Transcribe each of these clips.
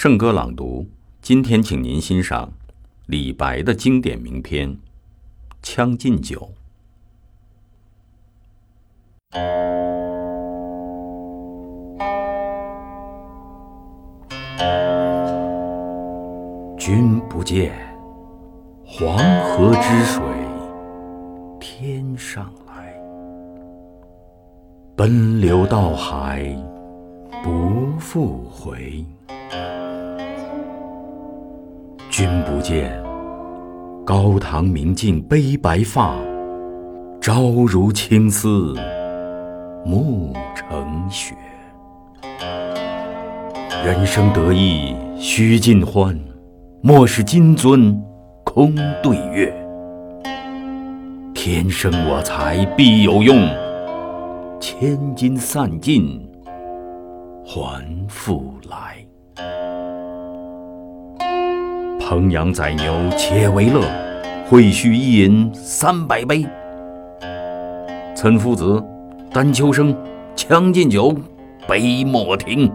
圣歌朗读，今天请您欣赏李白的经典名篇《将进酒》。君不见，黄河之水天上来，奔流到海不复回。君不见，高堂明镜悲白发，朝如青丝暮成雪。人生得意须尽欢，莫使金樽空对月。天生我材必有用，千金散尽还复来。烹羊宰牛且为乐，会须一饮三百杯。岑夫子，丹丘生，将进酒，杯莫停。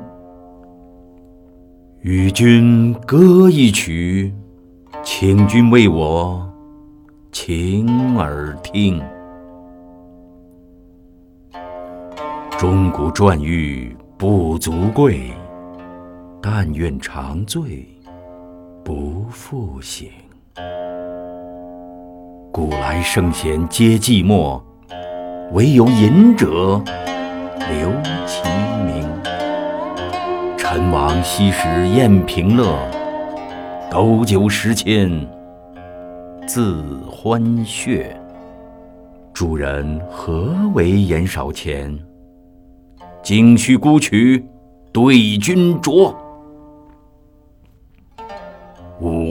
与君歌一曲，请君为我倾耳听。钟鼓馔玉不足贵，但愿长醉。不复醒。古来圣贤皆寂寞，惟有饮者留其名。陈王昔时宴平乐，斗酒十千恣欢谑。主人何为言少钱？径须沽取对君酌。